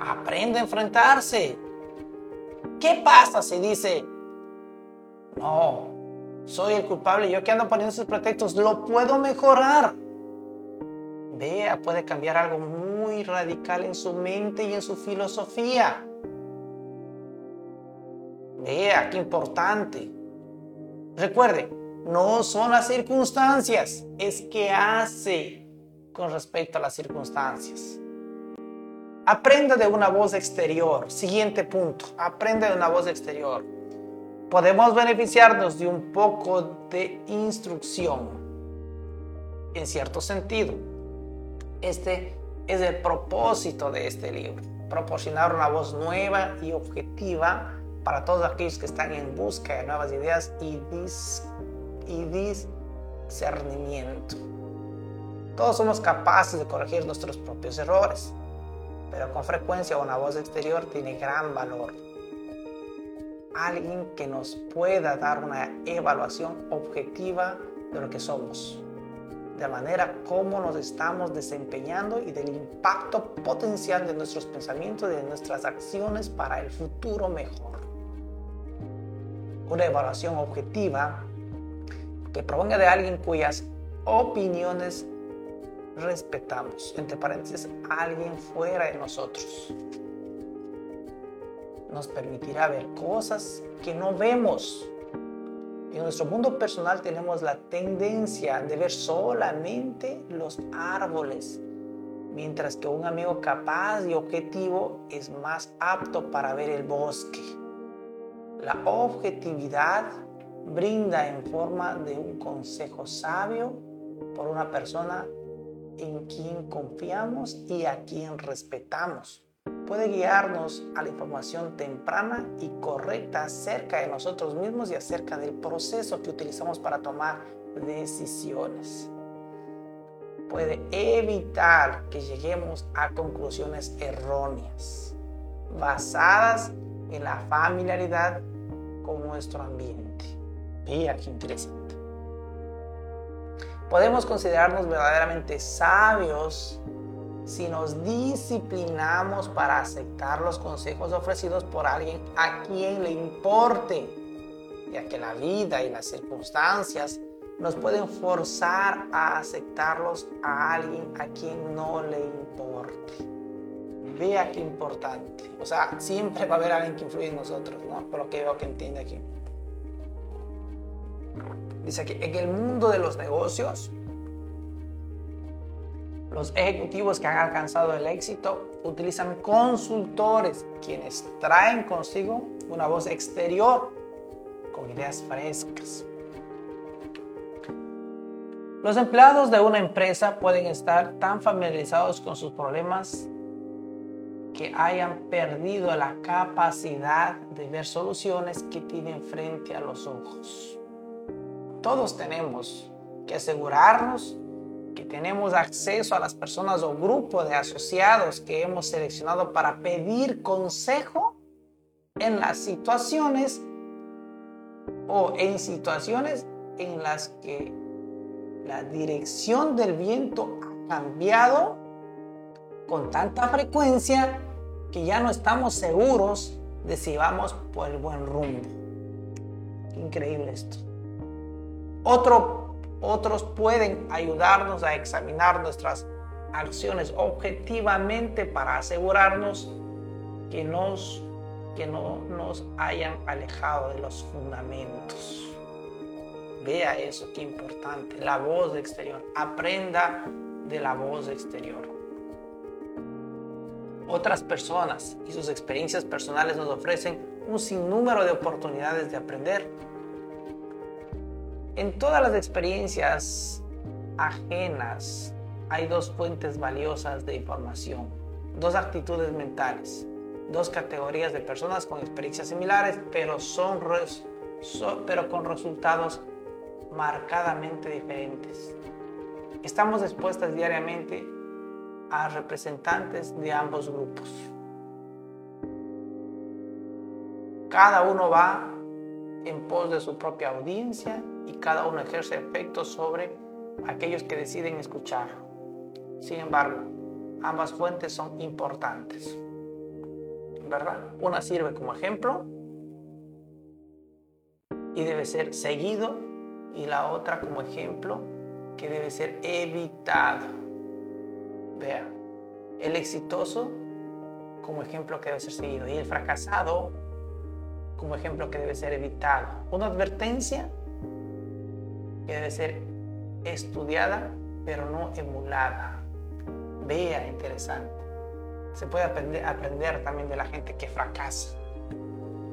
Aprende a enfrentarse. ¿Qué pasa si dice, no, soy el culpable, yo que ando poniendo esos pretextos, lo puedo mejorar? Vea, puede cambiar algo muy radical en su mente y en su filosofía. Vea, qué importante. Recuerde, no son las circunstancias, es que hace con respecto a las circunstancias. Aprenda de una voz exterior. Siguiente punto, aprenda de una voz exterior. Podemos beneficiarnos de un poco de instrucción, en cierto sentido. Este es el propósito de este libro, proporcionar una voz nueva y objetiva para todos aquellos que están en busca de nuevas ideas y, discernimiento. Todos somos capaces de corregir nuestros propios errores, pero con frecuencia una voz exterior tiene gran valor. Alguien que nos pueda dar una evaluación objetiva de lo que somos, de manera como nos estamos desempeñando y del impacto potencial de nuestros pensamientos y de nuestras acciones para el futuro mejor. Una evaluación objetiva que provenga de alguien cuyas opiniones respetamos, entre paréntesis, alguien fuera de nosotros. Nos permitirá ver cosas que no vemos. En nuestro mundo personal tenemos la tendencia de ver solamente los árboles, mientras que un amigo capaz y objetivo es más apto para ver el bosque. La objetividad brinda en forma de un consejo sabio por una persona en quien confiamos y a quien respetamos. Puede guiarnos a la información temprana y correcta acerca de nosotros mismos y acerca del proceso que utilizamos para tomar decisiones. Puede evitar que lleguemos a conclusiones erróneas, basadas en la familiaridad con nuestro ambiente. Vea qué interesante podemos considerarnos verdaderamente sabios si nos disciplinamos para aceptar los consejos ofrecidos por alguien a quien le importe, ya que la vida y las circunstancias nos pueden forzar a aceptarlos a alguien a quien no le importe. Vea qué importante. O sea, siempre va a haber alguien que influye en nosotros, ¿no? Por lo que veo que entiende aquí. Dice que en el mundo de los negocios, los ejecutivos que han alcanzado el éxito utilizan consultores, quienes traen consigo una voz exterior con ideas frescas. Los empleados de una empresa pueden estar tan familiarizados con sus problemas que hayan perdido la capacidad de ver soluciones que tienen frente a los ojos todos tenemos que asegurarnos que tenemos acceso a las personas o grupos de asociados que hemos seleccionado para pedir consejo en las situaciones o en situaciones en las que la dirección del viento ha cambiado con tanta frecuencia que ya no estamos seguros de si vamos por el buen rumbo. increíble esto otros pueden ayudarnos a examinar nuestras acciones objetivamente para asegurarnos que, nos, que no nos hayan alejado de los fundamentos. Vea eso, qué importante. La voz exterior. Aprenda de la voz exterior. Otras personas y sus experiencias personales nos ofrecen un sinnúmero de oportunidades de aprender en todas las experiencias ajenas hay dos fuentes valiosas de información, dos actitudes mentales, dos categorías de personas con experiencias similares, pero, son, pero con resultados marcadamente diferentes. Estamos expuestas diariamente a representantes de ambos grupos. Cada uno va en pos de su propia audiencia y cada uno ejerce efectos sobre aquellos que deciden escuchar. Sin embargo, ambas fuentes son importantes. ¿Verdad? Una sirve como ejemplo y debe ser seguido y la otra como ejemplo que debe ser evitado. Vea, el exitoso como ejemplo que debe ser seguido y el fracasado como ejemplo que debe ser evitado. Una advertencia que debe ser estudiada pero no emulada. Vea, interesante. Se puede aprender, aprender también de la gente que fracasa,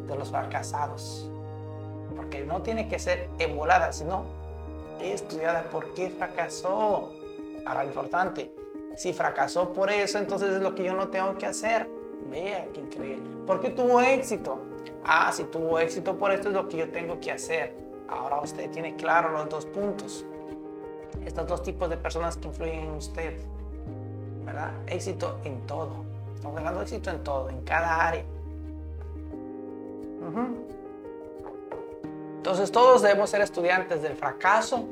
de los fracasados. Porque no tiene que ser emulada, sino estudiada por qué fracasó. Ahora, importante, si fracasó por eso, entonces es lo que yo no tengo que hacer. Vea, qué increíble. ¿Por qué tuvo éxito? Ah, si tuvo éxito por esto es lo que yo tengo que hacer. Ahora usted tiene claro los dos puntos. Estos dos tipos de personas que influyen en usted. ¿Verdad? Éxito en todo. Estamos hablando de éxito en todo, en cada área. Entonces todos debemos ser estudiantes del fracaso.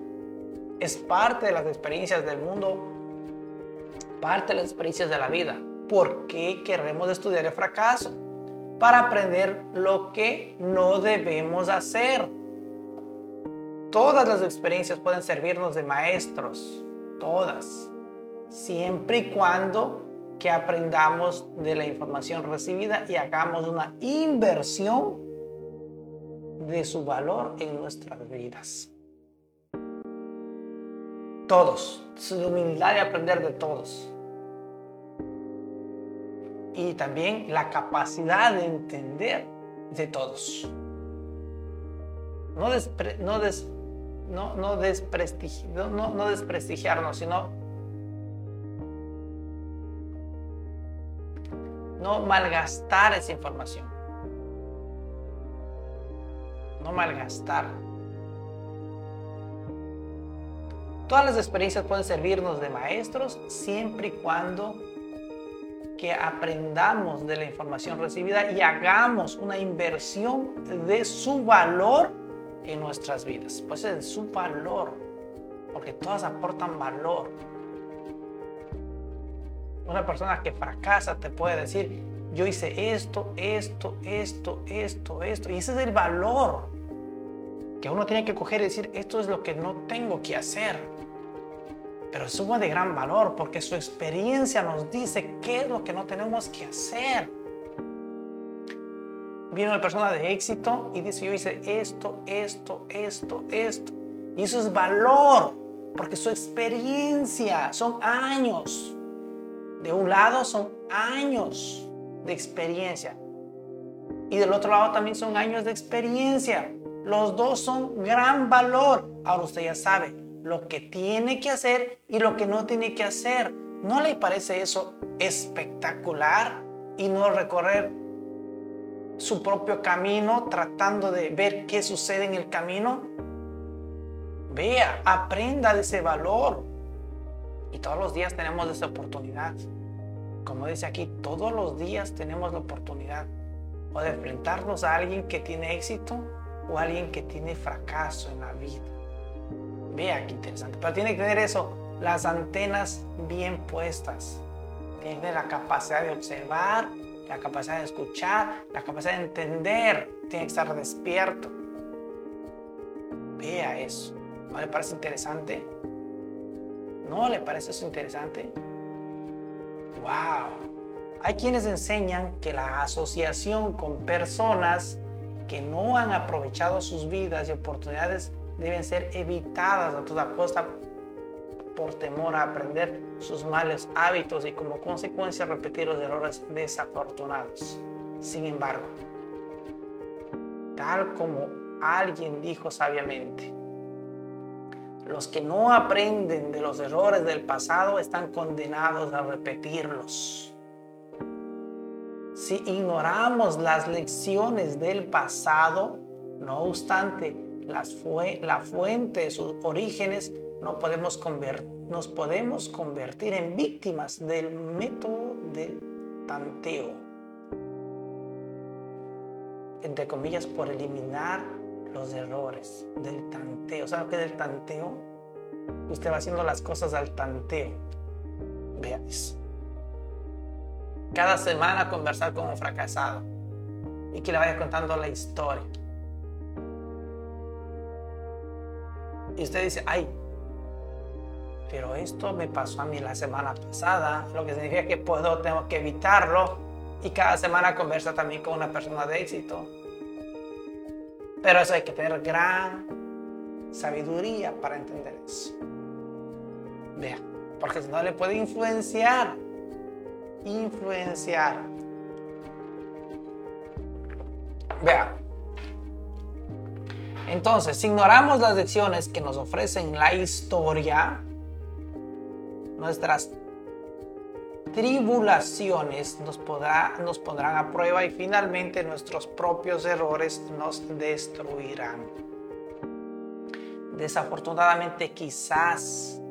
Es parte de las experiencias del mundo, parte de las experiencias de la vida. ¿Por qué queremos estudiar el fracaso? Para aprender lo que no debemos hacer. Todas las experiencias pueden servirnos de maestros, todas, siempre y cuando que aprendamos de la información recibida y hagamos una inversión de su valor en nuestras vidas. Todos, su humildad de aprender de todos. Y también la capacidad de entender de todos. No, no, no, no, no desprestigiarnos, sino no malgastar esa información. No malgastar. Todas las experiencias pueden servirnos de maestros siempre y cuando que aprendamos de la información recibida y hagamos una inversión de su valor en nuestras vidas. Pues en su valor, porque todas aportan valor. Una persona que fracasa te puede decir, yo hice esto, esto, esto, esto, esto. Y ese es el valor que uno tiene que coger y decir, esto es lo que no tengo que hacer. Pero suma de gran valor porque su experiencia nos dice qué es lo que no tenemos que hacer. Viene una persona de éxito y dice, yo hice esto, esto, esto, esto. Y eso es valor, porque su experiencia son años. De un lado son años de experiencia y del otro lado también son años de experiencia. Los dos son gran valor. Ahora usted ya sabe lo que tiene que hacer y lo que no tiene que hacer. ¿No le parece eso espectacular? Y no recorrer su propio camino tratando de ver qué sucede en el camino. Vea, aprenda de ese valor. Y todos los días tenemos esa oportunidad. Como dice aquí, todos los días tenemos la oportunidad o de enfrentarnos a alguien que tiene éxito o a alguien que tiene fracaso en la vida. Vea qué interesante. Pero tiene que tener eso, las antenas bien puestas. Tiene que tener la capacidad de observar, la capacidad de escuchar, la capacidad de entender. Tiene que estar despierto. Vea eso. ¿No le parece interesante? ¿No le parece eso interesante? ¡Wow! Hay quienes enseñan que la asociación con personas que no han aprovechado sus vidas y oportunidades deben ser evitadas a toda costa por temor a aprender sus malos hábitos y como consecuencia repetir los errores desafortunados. Sin embargo, tal como alguien dijo sabiamente, los que no aprenden de los errores del pasado están condenados a repetirlos. Si ignoramos las lecciones del pasado, no obstante las fue, la fuente de sus orígenes, no podemos nos podemos convertir en víctimas del método del tanteo. Entre comillas, por eliminar los errores del tanteo. ¿Sabe qué es el tanteo? Usted va haciendo las cosas al tanteo. Veáis. Cada semana conversar con un fracasado y que le vaya contando la historia. Y usted dice, ay, pero esto me pasó a mí la semana pasada, lo que significa que puedo, tengo que evitarlo y cada semana conversa también con una persona de éxito. Pero eso hay que tener gran sabiduría para entender eso. Vea, porque si no le puede influenciar, influenciar. Vea, entonces, si ignoramos las lecciones que nos ofrecen la historia, nuestras tribulaciones nos, nos pondrán a prueba y finalmente nuestros propios errores nos destruirán. Desafortunadamente quizás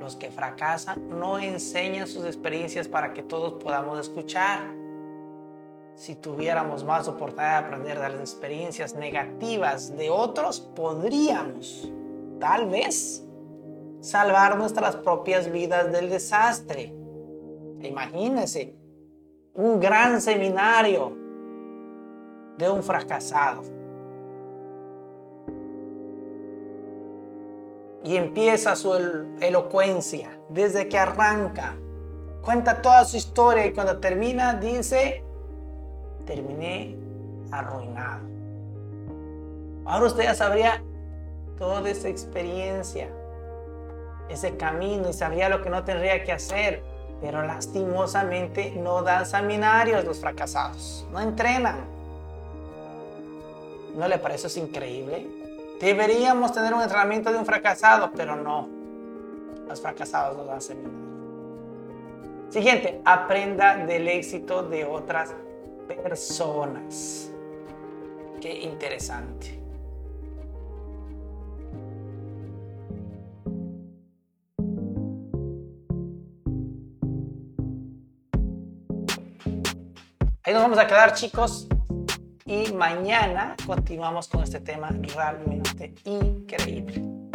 los que fracasan no enseñan sus experiencias para que todos podamos escuchar. Si tuviéramos más oportunidad de aprender de las experiencias negativas de otros, podríamos, tal vez, salvar nuestras propias vidas del desastre. Imagínense un gran seminario de un fracasado. Y empieza su elocuencia desde que arranca. Cuenta toda su historia y cuando termina dice, terminé arruinado. Ahora usted ya sabría toda esa experiencia ese camino y sabía lo que no tendría que hacer, pero lastimosamente no dan seminarios los fracasados, no entrenan. ¿No le parece eso increíble? Deberíamos tener un entrenamiento de un fracasado, pero no. Los fracasados no dan seminarios. Siguiente, aprenda del éxito de otras personas. Qué interesante. Ahí nos vamos a quedar chicos y mañana continuamos con este tema realmente increíble.